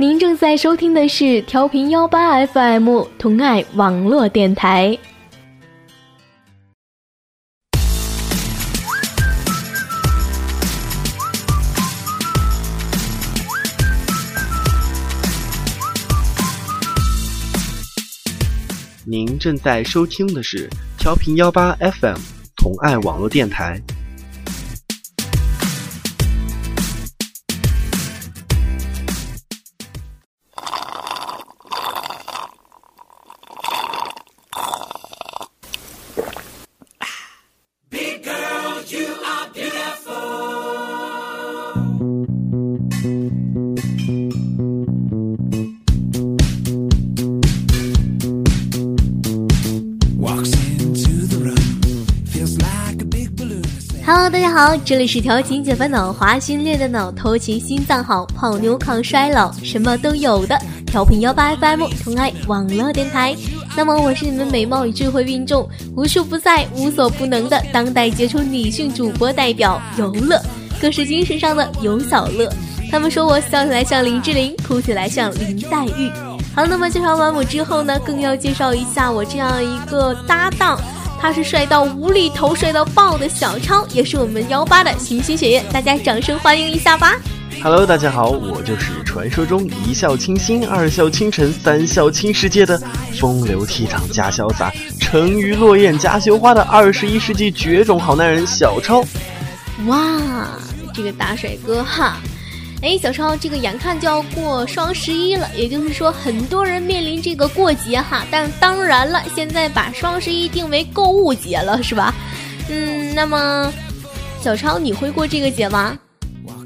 您正在收听的是调频幺八 FM 同爱网络电台。您正在收听的是调频幺八 FM 同爱网络电台。Hello，大家好，这里是调情解烦恼、华心练的脑、偷情心脏好、泡妞抗衰老，什么都有的调频幺八 FM 同爱网络电台。那么我是你们美貌与智慧并重、无处不在、无所不能的当代杰出女性主播代表游乐，更是精神上的游小乐。他们说我笑起来像林志玲，哭起来像林黛玉。好，那么介绍完我之后呢，更要介绍一下我这样一个搭档。他是帅到无厘头、帅到爆的小超，也是我们幺八的星星学院，大家掌声欢迎一下吧！Hello，大家好，我就是传说中一笑倾心、二笑倾城、三笑倾世界的风流倜傥加潇洒、沉鱼落雁加羞花的二十一世纪绝种好男人小超。哇，这个大帅哥哈！哎，小超，这个眼看就要过双十一了，也就是说，很多人面临这个过节哈。但当然了，现在把双十一定为购物节了，是吧？嗯，那么，小超，你会过这个节吗？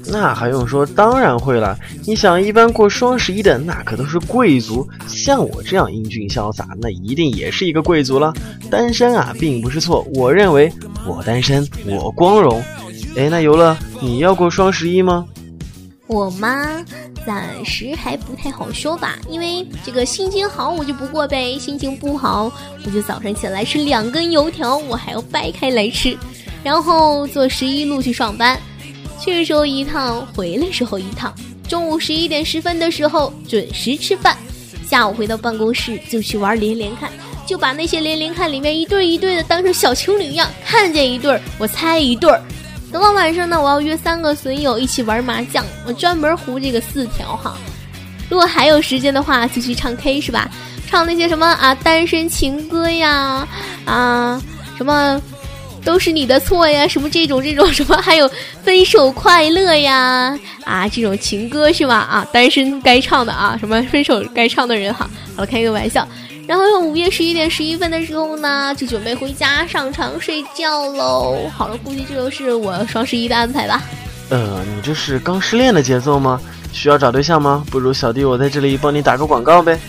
那还用说，当然会了。你想，一般过双十一的那可都是贵族，像我这样英俊潇洒，那一定也是一个贵族了。单身啊，并不是错，我认为我单身我光荣。哎，那游乐，你要过双十一吗？我妈？暂时还不太好说吧，因为这个心情好我就不过呗，心情不好我就早上起来吃两根油条，我还要掰开来吃，然后坐十一路去上班，去时候一趟，回来时候一趟，中午十一点十分的时候准时吃饭，下午回到办公室就去玩连连看，就把那些连连看里面一对一对的当成小情侣一样，看见一对儿我猜一对儿。等到晚上呢，我要约三个损友一起玩麻将，我专门胡这个四条哈。如果还有时间的话，就去唱 K 是吧？唱那些什么啊，单身情歌呀，啊，什么都是你的错呀，什么这种这种 什么，还有分手快乐呀，啊，这种情歌是吧？啊，单身该唱的啊，什么分手该唱的人哈。好了，开个玩笑。然后午夜十一点十一分的时候呢，就准备回家上床睡觉喽。好了，估计这就是我双十一的安排吧。呃，你这是刚失恋的节奏吗？需要找对象吗？不如小弟我在这里帮你打个广告呗。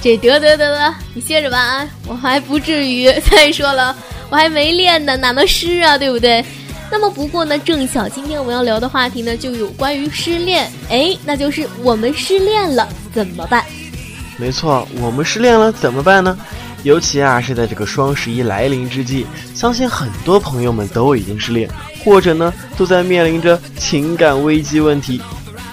这得得得得，你歇着吧啊，我还不至于。再说了，我还没练呢，哪能湿啊，对不对？那么不过呢，正巧今天我们要聊的话题呢，就有关于失恋。哎，那就是我们失恋了怎么办？没错，我们失恋了怎么办呢？尤其啊是在这个双十一来临之际，相信很多朋友们都已经失恋，或者呢都在面临着情感危机问题。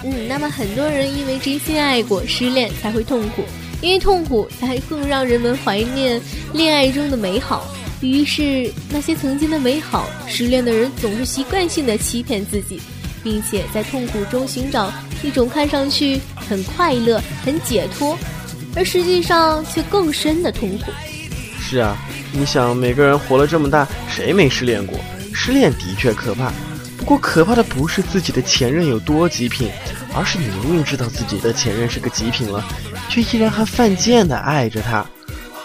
嗯，那么很多人因为真心爱过，失恋才会痛苦，因为痛苦才更让人们怀念恋爱中的美好。于是那些曾经的美好，失恋的人总是习惯性的欺骗自己，并且在痛苦中寻找一种看上去很快乐、很解脱。而实际上却更深的痛苦。是啊，你想，每个人活了这么大，谁没失恋过？失恋的确可怕，不过可怕的不是自己的前任有多极品，而是你明明知道自己的前任是个极品了，却依然还犯贱的爱着他。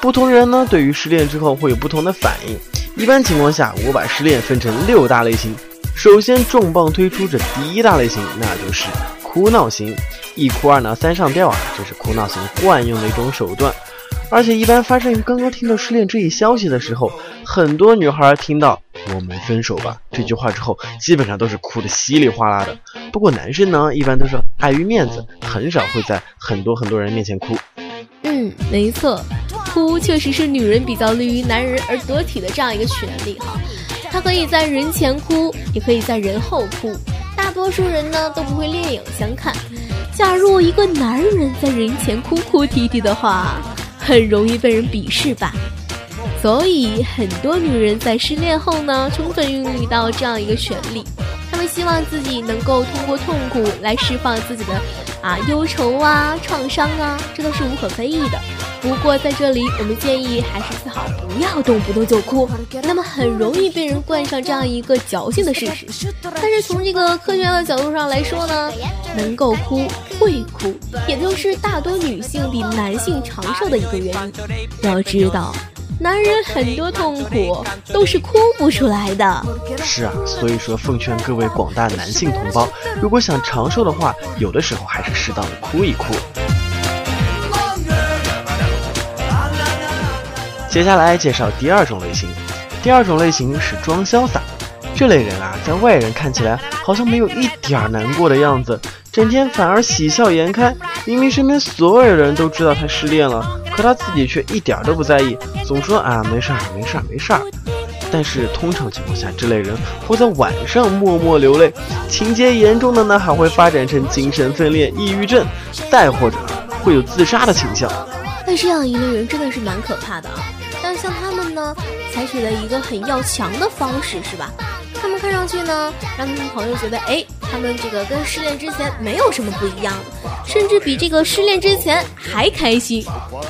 不同人呢，对于失恋之后会有不同的反应。一般情况下，我把失恋分成六大类型。首先重磅推出这第一大类型，那就是哭闹型。一哭二闹三上吊啊，这是哭闹型惯用的一种手段，而且一般发生于刚刚听到失恋这一消息的时候。很多女孩听到“我们分手吧”这句话之后，基本上都是哭得稀里哗啦的。不过男生呢，一般都是碍于面子，很少会在很多很多人面前哭。嗯，没错，哭确实是女人比较利于男人而得体的这样一个权利哈。她可以在人前哭，也可以在人后哭。大多数人呢都不会另眼相看。假如一个男人在人前哭哭啼啼的话，很容易被人鄙视吧。所以，很多女人在失恋后呢，充分孕育到这样一个权利，她们希望自己能够通过痛苦来释放自己的啊忧愁啊、创伤啊，这都是无可非议的。不过在这里，我们建议还是最好不要动不动就哭，那么很容易被人冠上这样一个矫情的事实。但是从这个科学的角度上来说呢，能够哭会哭，也就是大多女性比男性长寿的一个原因。要知道。男人很多痛苦都是哭不出来的。是啊，所以说奉劝各位广大男性同胞，如果想长寿的话，有的时候还是适当的哭一哭。接下来介绍第二种类型，第二种类型是装潇洒。这类人啊，在外人看起来好像没有一点难过的样子，整天反而喜笑颜开。明明身边所有人都知道他失恋了。可他自己却一点都不在意，总说啊没事儿没事儿没事儿。但是通常情况下，这类人会在晚上默默流泪，情节严重的呢还会发展成精神分裂、抑郁症，再或者会有自杀的倾向。那这样一类人真的是蛮可怕的啊！但像他们呢，采取了一个很要强的方式，是吧？他们看上去呢，让他们朋友觉得，哎，他们这个跟失恋之前没有什么不一样，甚至比这个失恋之前还开心。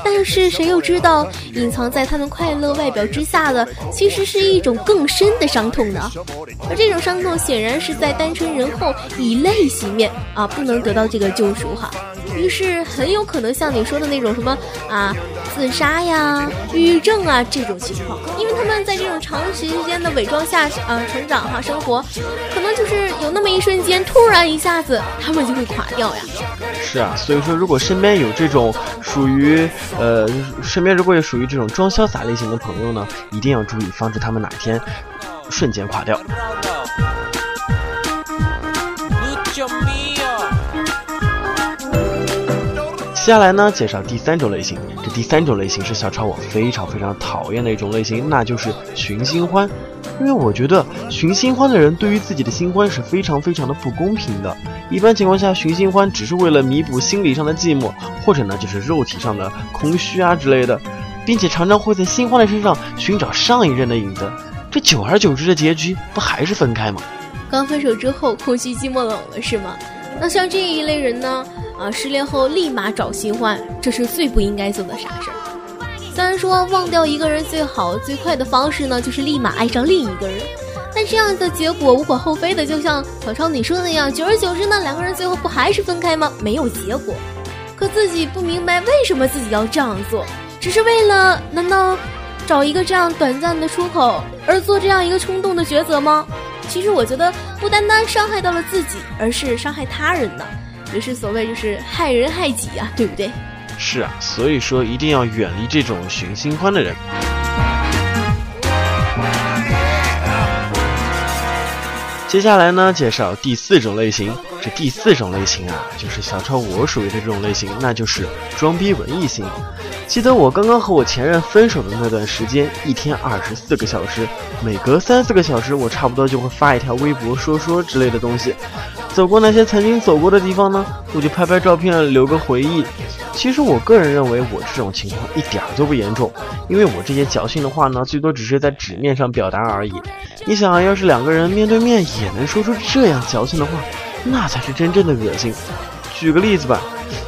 但是谁又知道，隐藏在他们快乐外表之下的，其实是一种更深的伤痛呢？而这种伤痛显然是在单纯人后以泪洗面啊，不能得到这个救赎哈。于是很有可能像你说的那种什么啊，自杀呀、抑郁症啊这种情况，因为他们在这种长时间的伪装下啊成长哈生活，可能就是有那么一瞬间，突然一下子他们就会垮掉呀。是啊，所以说如果身边有这种属于呃身边如果有属于这种装潇洒类型的朋友呢，一定要注意，防止他们哪天瞬间垮掉。接下来呢，介绍第三种类型。这第三种类型是小超我非常非常讨厌的一种类型，那就是寻新欢。因为我觉得寻新欢的人对于自己的新欢是非常非常的不公平的。一般情况下，寻新欢只是为了弥补心理上的寂寞，或者呢就是肉体上的空虚啊之类的，并且常常会在新欢的身上寻找上一任的影子。这久而久之的结局不还是分开吗？刚分手之后，空虚寂寞冷了是吗？那像这一类人呢？啊，失恋后立马找新欢，这是最不应该做的傻事儿。虽然说忘掉一个人最好最快的方式呢，就是立马爱上另一个人，但这样的结果无可厚非的。就像小超你说的那样，久而久之呢，两个人最后不还是分开吗？没有结果，可自己不明白为什么自己要这样做，只是为了难道找一个这样短暂的出口而做这样一个冲动的抉择吗？其实我觉得不单单伤害到了自己，而是伤害他人呢。也是所谓就是害人害己啊，对不对？是啊，所以说一定要远离这种寻新欢的人。接下来呢，介绍第四种类型。这第四种类型啊，就是小超我属于的这种类型，那就是装逼文艺型。记得我刚刚和我前任分手的那段时间，一天二十四个小时，每隔三四个小时，我差不多就会发一条微博说说之类的东西。走过那些曾经走过的地方呢，我就拍拍照片留个回忆。其实我个人认为，我这种情况一点都不严重，因为我这些矫情的话呢，最多只是在纸面上表达而已。你想，要是两个人面对面也能说出这样矫情的话，那才是真正的恶心。举个例子吧，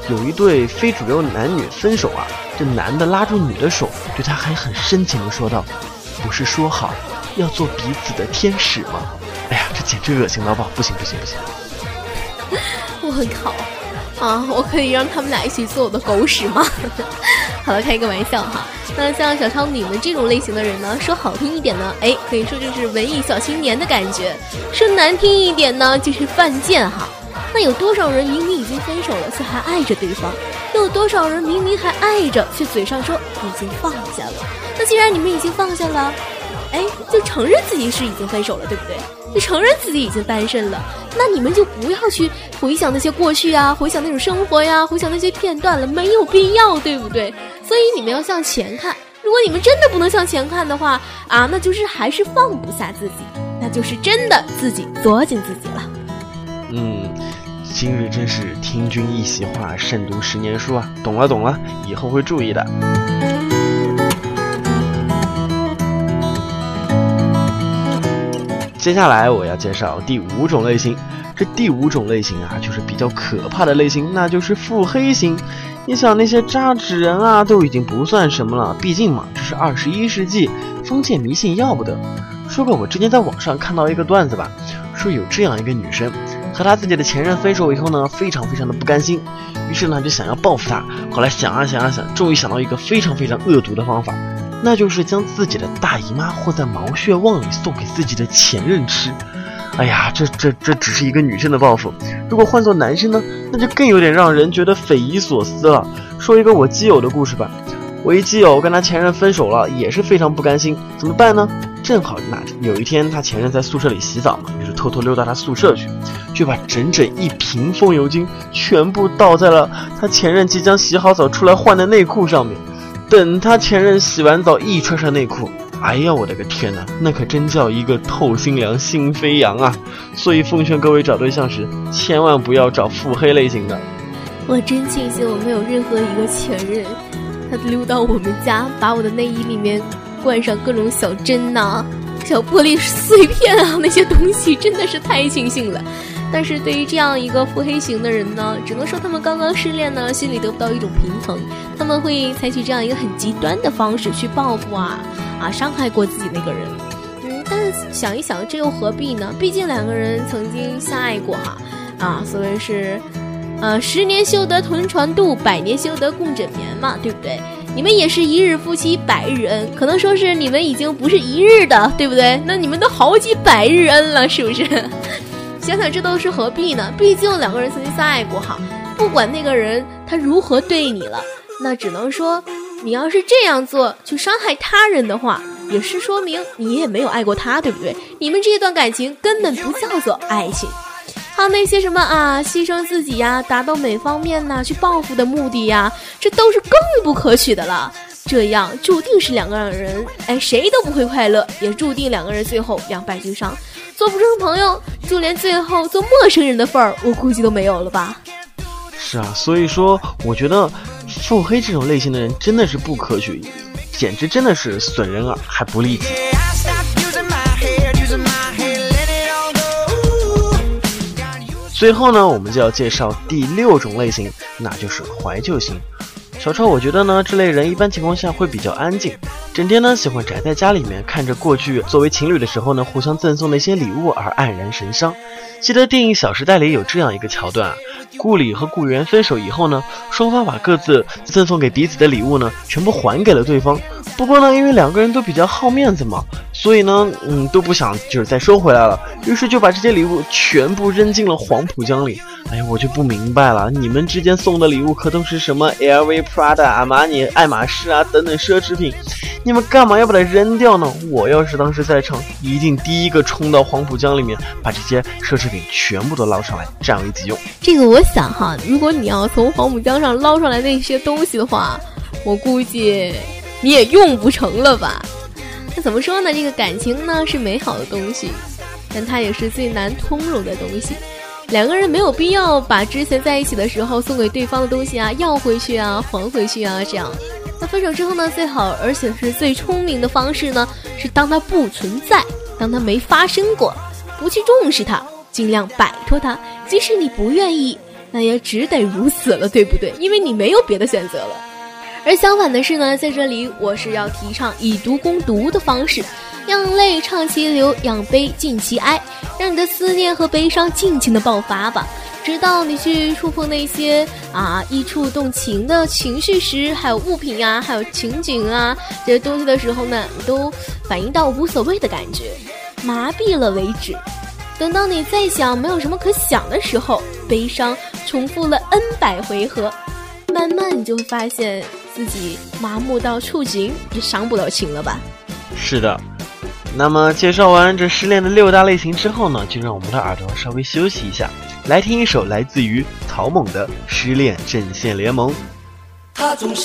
有一对非主流男女分手啊，这男的拉住女的手，对她还很深情的说道：“不是说好要做彼此的天使吗？”哎呀，这简直恶心到爆！不行不行不行！我靠！啊，我可以让他们俩一起做我的狗屎吗？好了，开个玩笑哈。那像小超你们这种类型的人呢，说好听一点呢，哎，可以说就是文艺小青年的感觉；说难听一点呢，就是犯贱哈。那有多少人明明已经分手了，却还爱着对方？又有多少人明明还爱着，却嘴上说已经放下了？那既然你们已经放下了，哎，就承认自己是已经分手了，对不对？就承认自己已经单身了，那你们就不要去回想那些过去啊，回想那种生活呀，回想那些片段了，没有必要，对不对？所以你们要向前看。如果你们真的不能向前看的话啊，那就是还是放不下自己，那就是真的自己作践自己了。嗯。今日真是听君一席话，胜读十年书啊！懂了懂了，以后会注意的。接下来我要介绍第五种类型，这第五种类型啊，就是比较可怕的类型，那就是腹黑型。你想那些渣纸人啊，都已经不算什么了，毕竟嘛，这是二十一世纪，封建迷信要不得。说过我之前在网上看到一个段子吧，说有这样一个女生，和她自己的前任分手以后呢，非常非常的不甘心，于是呢就想要报复他。后来想啊想啊想，终于想到一个非常非常恶毒的方法。那就是将自己的大姨妈和在毛血旺里送给自己的前任吃。哎呀，这这这只是一个女生的报复，如果换做男生呢，那就更有点让人觉得匪夷所思了。说一个我基友的故事吧，我一基友跟他前任分手了，也是非常不甘心，怎么办呢？正好那有一天他前任在宿舍里洗澡嘛，于是偷偷溜到他宿舍去，就把整整一瓶风油精全部倒在了他前任即将洗好澡出来换的内裤上面。等他前任洗完澡一穿上内裤，哎呀，我的个天哪，那可真叫一个透心凉心飞扬啊！所以奉劝各位找对象时，千万不要找腹黑类型的。我真庆幸我没有任何一个前任，他溜到我们家，把我的内衣里面灌上各种小针呐、小玻璃碎片啊，那些东西真的是太庆幸了。但是对于这样一个腹黑型的人呢，只能说他们刚刚失恋呢，心里得不到一种平衡，他们会采取这样一个很极端的方式去报复啊啊，伤害过自己那个人。嗯，但是想一想，这又何必呢？毕竟两个人曾经相爱过哈啊，所谓是，呃，十年修得同船渡，百年修得共枕眠嘛，对不对？你们也是一日夫妻百日恩，可能说是你们已经不是一日的，对不对？那你们都好几百日恩了，是不是？想想这都是何必呢？毕竟两个人曾经相爱过哈，不管那个人他如何对你了，那只能说，你要是这样做去伤害他人的话，也是说明你也没有爱过他，对不对？你们这段感情根本不叫做爱情。还有那些什么啊，牺牲自己呀，达到每方面呢去报复的目的呀，这都是更不可取的了。这样注定是两个人，哎，谁都不会快乐，也注定两个人最后两败俱伤。做不成朋友，就连最后做陌生人的份儿，我估计都没有了吧。是啊，所以说，我觉得腹黑这种类型的人真的是不可取，简直真的是损人而还不利己。最后呢，我们就要介绍第六种类型，那就是怀旧型。小超，我觉得呢，这类人一般情况下会比较安静，整天呢喜欢宅在家里面，看着过去作为情侣的时候呢互相赠送那些礼物而黯然神伤。记得电影《小时代》里有这样一个桥段啊，顾里和顾源分手以后呢，双方把各自赠送给彼此的礼物呢全部还给了对方。不过呢，因为两个人都比较好面子嘛，所以呢，嗯，都不想就是再收回来了，于是就把这些礼物全部扔进了黄浦江里。哎呀，我就不明白了，你们之间送的礼物可都是什么 LV、Prada、阿玛尼、爱马仕啊等等奢侈品，你们干嘛要把它扔掉呢？我要是当时在场，一定第一个冲到黄浦江里面，把这些奢侈品全部都捞上来，占为己用。这个我想哈，如果你要从黄浦江上捞上来那些东西的话，我估计你也用不成了吧？那怎么说呢？这个感情呢是美好的东西，但它也是最难通融的东西。两个人没有必要把之前在一起的时候送给对方的东西啊要回去啊还回去啊这样。那分手之后呢，最好而且是最聪明的方式呢，是当他不存在，当他没发生过，不去重视他，尽量摆脱他。即使你不愿意，那也只得如此了，对不对？因为你没有别的选择了。而相反的是呢，在这里我是要提倡以毒攻毒的方式。让泪畅其流，让悲尽其哀，让你的思念和悲伤尽情的爆发吧。直到你去触碰那些啊易触动情的情绪时，还有物品啊，还有情景啊这些东西的时候呢，都反应到无所谓的感觉，麻痹了为止。等到你再想没有什么可想的时候，悲伤重复了 n 百回合，慢慢你就会发现自己麻木到触景也伤不了情了吧？是的。那么介绍完这失恋的六大类型之后呢，就让我们的耳朵稍微休息一下，来听一首来自于草蜢的《失恋阵线联盟》。他总是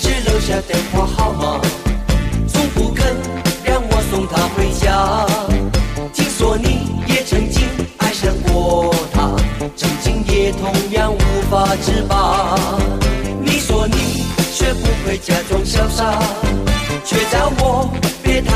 只留下电话号码，从不肯让我送他回家。听说你也曾经爱上过他，曾经也同样无法自拔。你说你学不会假装潇洒，却叫我。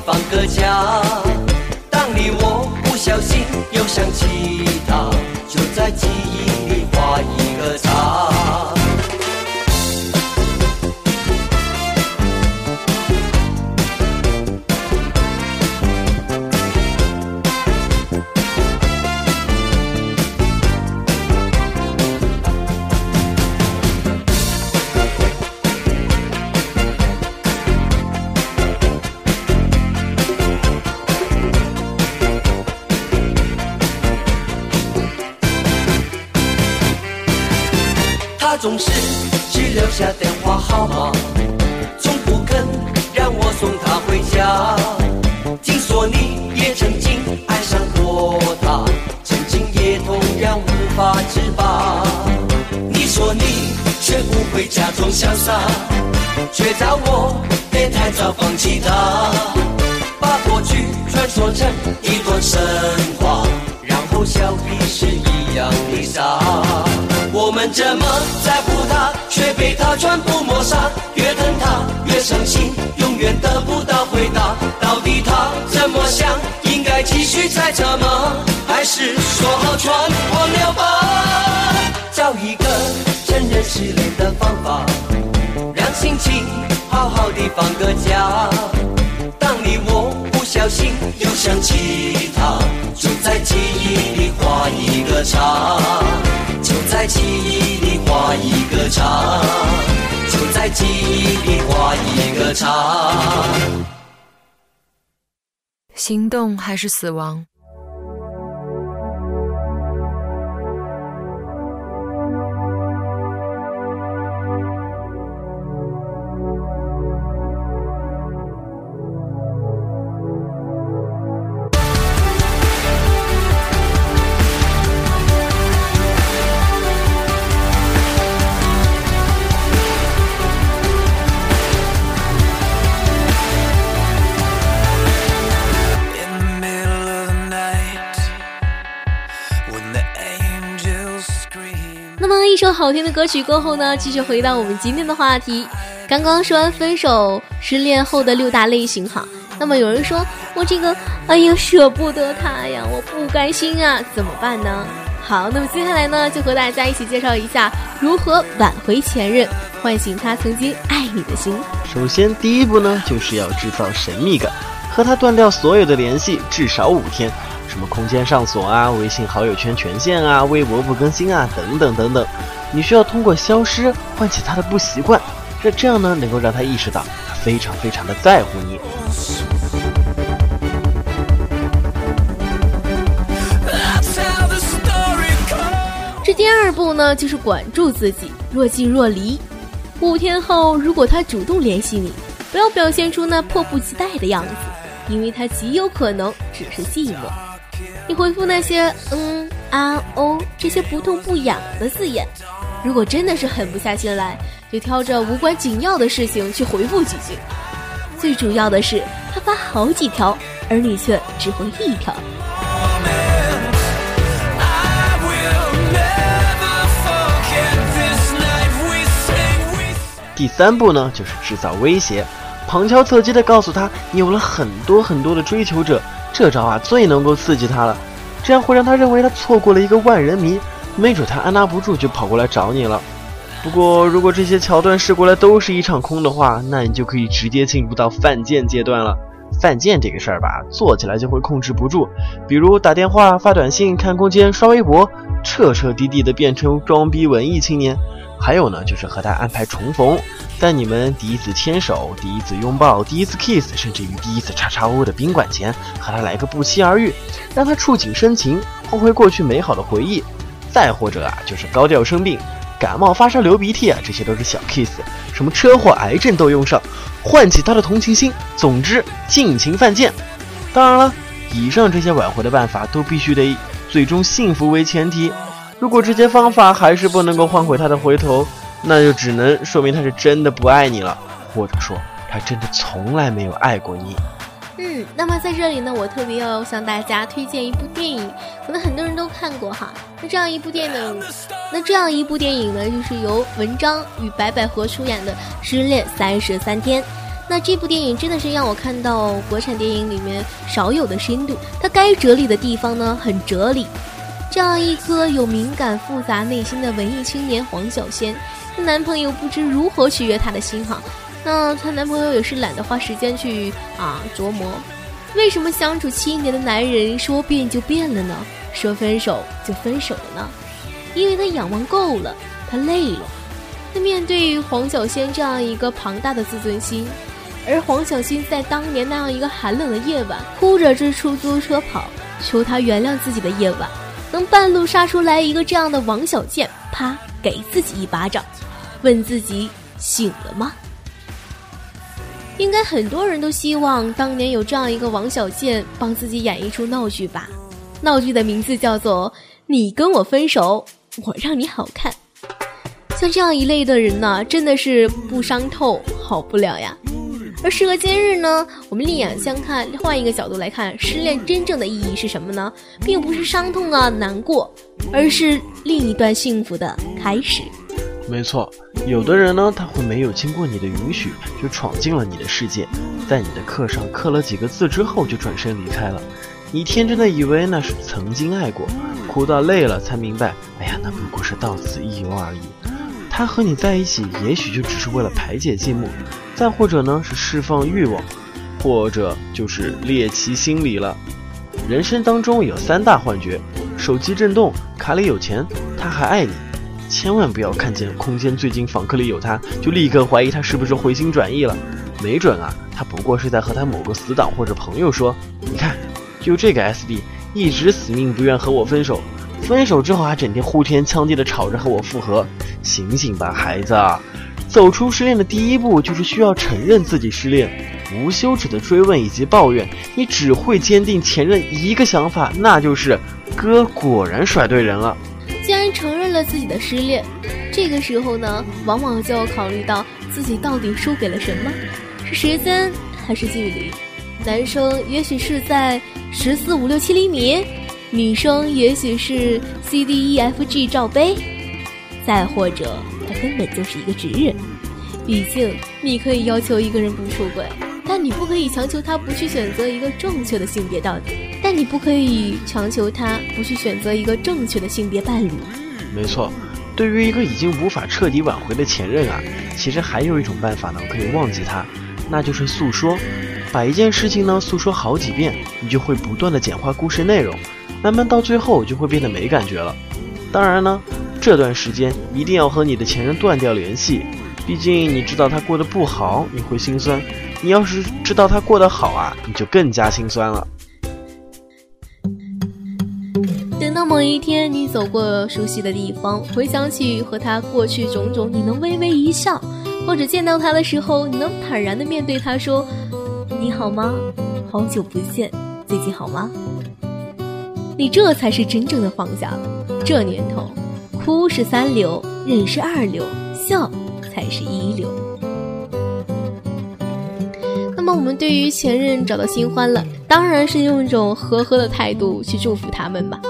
好好的放个假。当你我不小心又想起他，就在记忆里画一个叉。总是只留下电话号码，从不肯让我送她回家。听说你也曾经爱上过她，曾经也同样无法自拔。你说你学不会假装潇洒，却叫我别太早放弃她，把过去传说成一段神话，然后笑彼是一样的傻。我这么在乎他，却被他全部抹杀。越疼他越伤心，永远得不到回答。到底他怎么想？应该继续猜测吗？还是说好全忘了吧？找一个承认失恋的方法，让心情好好的放个假。当你我不小心又想起他，就在记忆里画一个叉。就在记忆里画一个叉，就在记忆里画一个叉。行动还是死亡？么一首好听的歌曲过后呢，继续回到我们今天的话题。刚刚说完分手、失恋后的六大类型哈。那么有人说我这个，哎呀舍不得他呀，我不甘心啊，怎么办呢？好，那么接下来呢，就和大家一起介绍一下如何挽回前任，唤醒他曾经爱你的心。首先，第一步呢，就是要制造神秘感，和他断掉所有的联系，至少五天。什么空间上锁啊，微信好友圈权限啊，微博不更新啊，等等等等。你需要通过消失唤起他的不习惯，这这样呢，能够让他意识到他非常非常的在乎你。这第二步呢，就是管住自己，若即若离。五天后，如果他主动联系你，不要表现出那迫不及待的样子，因为他极有可能只是寂寞。你回复那些嗯啊哦这些不痛不痒的字眼，如果真的是狠不下心来，就挑着无关紧要的事情去回复几句。最主要的是，他发好几条，而你却只回一条。第三步呢，就是制造威胁，旁敲侧击的告诉他你有了很多很多的追求者。这招啊，最能够刺激他了，这样会让他认为他错过了一个万人迷，没准他按捺不住就跑过来找你了。不过，如果这些桥段试过来都是一场空的话，那你就可以直接进入到犯贱阶段了。犯贱这个事儿吧，做起来就会控制不住，比如打电话、发短信、看空间、刷微博，彻彻底底的变成装逼文艺青年。还有呢，就是和他安排重逢，在你们第一次牵手、第一次拥抱、第一次 kiss，甚至于第一次叉叉 O 的宾馆前，和他来个不期而遇，让他触景生情，换回过去美好的回忆。再或者啊，就是高调生病，感冒、发烧、流鼻涕啊，这些都是小 kiss，什么车祸、癌症都用上，唤起他的同情心。总之，尽情犯贱。当然了，以上这些挽回的办法都必须得最终幸福为前提。如果这些方法还是不能够换回他的回头，那就只能说明他是真的不爱你了，或者说他真的从来没有爱过你。嗯，那么在这里呢，我特别要向大家推荐一部电影，可能很多人都看过哈。那这样一部电影，那这样一部电影呢，就是由文章与白百合出演的《失恋三十三天》。那这部电影真的是让我看到国产电影里面少有的深度，它该哲理的地方呢很哲理。这样一颗有敏感复杂内心的文艺青年黄小仙，她男朋友不知如何取悦她的心哈。那她男朋友也是懒得花时间去啊琢磨，为什么相处七年的男人说变就变了呢？说分手就分手了呢？因为他仰望够了，他累了。那面对黄小仙这样一个庞大的自尊心，而黄小仙在当年那样一个寒冷的夜晚，哭着追出租车跑，求他原谅自己的夜晚，能半路杀出来一个这样的王小贱，啪给自己一巴掌，问自己醒了吗？应该很多人都希望当年有这样一个王小贱帮自己演一出闹剧吧。闹剧的名字叫做“你跟我分手，我让你好看”。像这样一类的人呢，真的是不伤透好不了呀。而时隔今日呢，我们另眼相看，换一个角度来看，失恋真正的意义是什么呢？并不是伤痛啊、难过，而是另一段幸福的开始。没错，有的人呢，他会没有经过你的允许就闯进了你的世界，在你的课上刻了几个字之后就转身离开了。你天真的以为那是曾经爱过，哭到累了才明白，哎呀，那不过是到此一游而已。他和你在一起，也许就只是为了排解寂寞，再或者呢是释放欲望，或者就是猎奇心理了。人生当中有三大幻觉：手机震动，卡里有钱，他还爱你。千万不要看见空间最近访客里有他，就立刻怀疑他是不是回心转意了。没准啊，他不过是在和他某个死党或者朋友说：“你看。”就这个 S D 一直死命不愿和我分手，分手之后还整天呼天抢地的吵着和我复合，醒醒吧，孩子！走出失恋的第一步就是需要承认自己失恋，无休止的追问以及抱怨，你只会坚定前任一个想法，那就是哥果然甩对人了。既然承认了自己的失恋，这个时候呢，往往就要考虑到自己到底输给了什么，是时间还是距离？男生也许是在。十四五六七厘米，女生也许是 C D E F G 罩杯，再或者她根本就是一个直人。毕竟你可以要求一个人不出轨，但你不可以强求他不去选择一个正确的性别到底。但你不可以强求他不去选择一个正确的性别伴侣。没错，对于一个已经无法彻底挽回的前任啊，其实还有一种办法呢，可以忘记他，那就是诉说。把一件事情呢诉说好几遍，你就会不断的简化故事内容，慢慢到最后就会变得没感觉了。当然呢，这段时间一定要和你的前任断掉联系，毕竟你知道他过得不好，你会心酸；你要是知道他过得好啊，你就更加心酸了。等到某一天你走过熟悉的地方，回想起和他过去种种，你能微微一笑，或者见到他的时候，你能坦然的面对他说。你好吗？好久不见，最近好吗？你这才是真正的放下了。这年头，哭是三流，忍是二流，笑才是一流。那么，我们对于前任找到新欢了，当然是用一种和和的态度去祝福他们吧，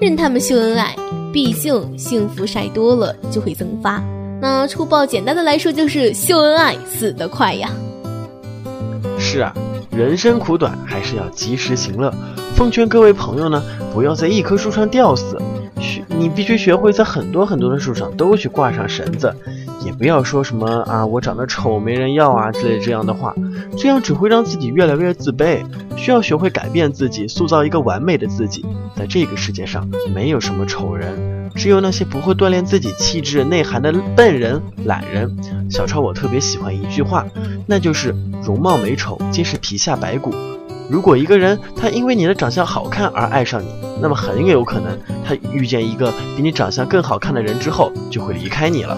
任他们秀恩爱。毕竟，幸福晒多了就会增发。那粗暴简单的来说，就是秀恩爱死得快呀。是啊，人生苦短，还是要及时行乐。奉劝各位朋友呢，不要在一棵树上吊死，学你必须学会在很多很多的树上都去挂上绳子。也不要说什么啊，我长得丑没人要啊之类这样的话，这样只会让自己越来越自卑。需要学会改变自己，塑造一个完美的自己。在这个世界上，没有什么丑人。只有那些不会锻炼自己气质内涵的笨人、懒人。小超，我特别喜欢一句话，那就是“容貌美丑皆是皮下白骨”。如果一个人他因为你的长相好看而爱上你，那么很有可能他遇见一个比你长相更好看的人之后就会离开你了。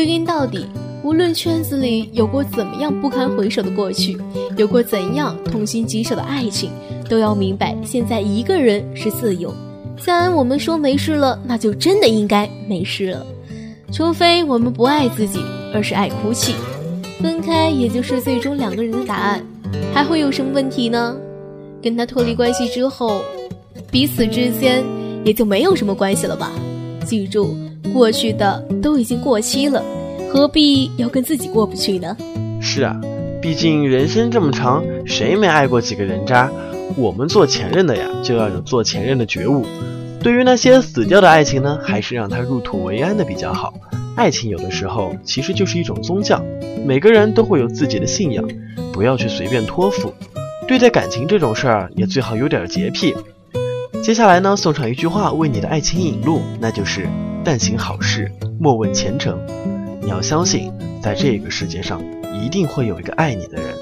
归根到底，无论圈子里有过怎么样不堪回首的过去，有过怎样痛心疾首的爱情，都要明白，现在一个人是自由。既然我们说没事了，那就真的应该没事了。除非我们不爱自己，而是爱哭泣，分开也就是最终两个人的答案。还会有什么问题呢？跟他脱离关系之后，彼此之间也就没有什么关系了吧？记住，过去的都已经过期了，何必要跟自己过不去呢？是啊，毕竟人生这么长，谁没爱过几个人渣？我们做前任的呀，就要有做前任的觉悟。对于那些死掉的爱情呢，还是让它入土为安的比较好。爱情有的时候其实就是一种宗教，每个人都会有自己的信仰，不要去随便托付。对待感情这种事儿，也最好有点洁癖。接下来呢，送上一句话为你的爱情引路，那就是“但行好事，莫问前程”。你要相信，在这个世界上，一定会有一个爱你的人。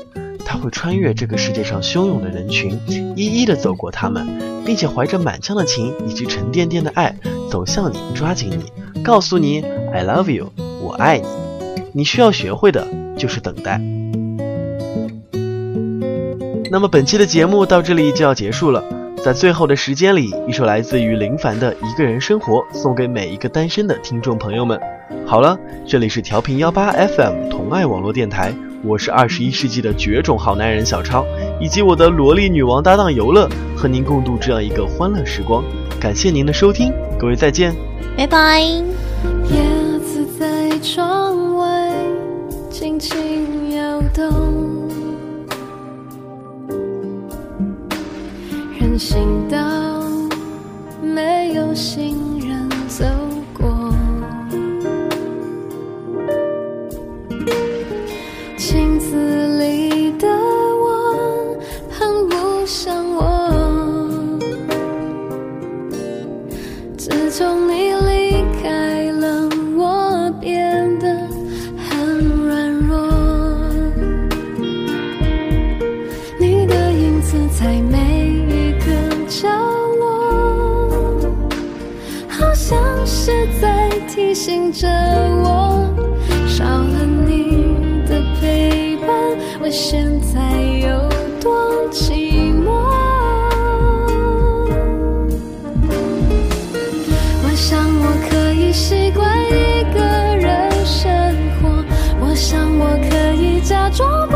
他会穿越这个世界上汹涌的人群，一一的走过他们，并且怀着满腔的情以及沉甸甸的爱走向你，抓紧你，告诉你 I love you，我爱你。你需要学会的就是等待。那么本期的节目到这里就要结束了，在最后的时间里，一首来自于林凡的《一个人生活》送给每一个单身的听众朋友们。好了，这里是调频幺八 FM 同爱网络电台。我是二十一世纪的绝种好男人小超，以及我的萝莉女王搭档游乐，和您共度这样一个欢乐时光。感谢您的收听，各位再见，拜拜。叶子在窗外轻轻摇动，行道没有行人走。现在有多寂寞？我想我可以习惯一个人生活，我想我可以假装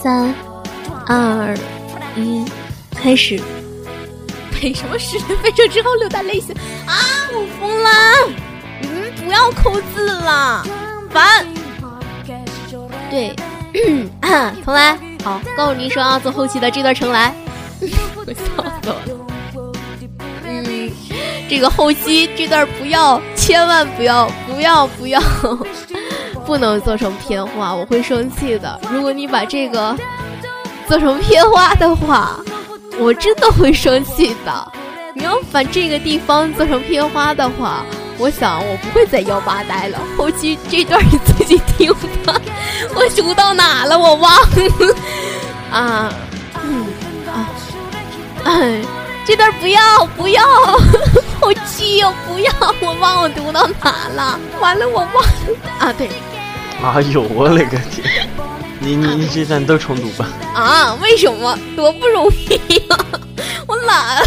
三、二、一，开始。为什么十分钟之后六大类型啊？我疯了！你们不要扣字了，烦。对，啊，重来。好，告诉你说啊做后期的这段重来。我笑死我。嗯，这个后期这段不要，千万不要，不要，不要，不能做成片花，我会生气的。如果你把这个做成片花的话，我真的会生气的。你要把这个地方做成片花的话，我想我不会再幺八呆了。后期这段你自己听吧。我读到哪了？我忘了啊，嗯啊。这段不要不要，好气哟！不要，我忘我读到哪了？完了，我忘了啊！对哎呦，我勒个天！你你你这段都重读吧。啊，为什么？多不容易呀、我懒。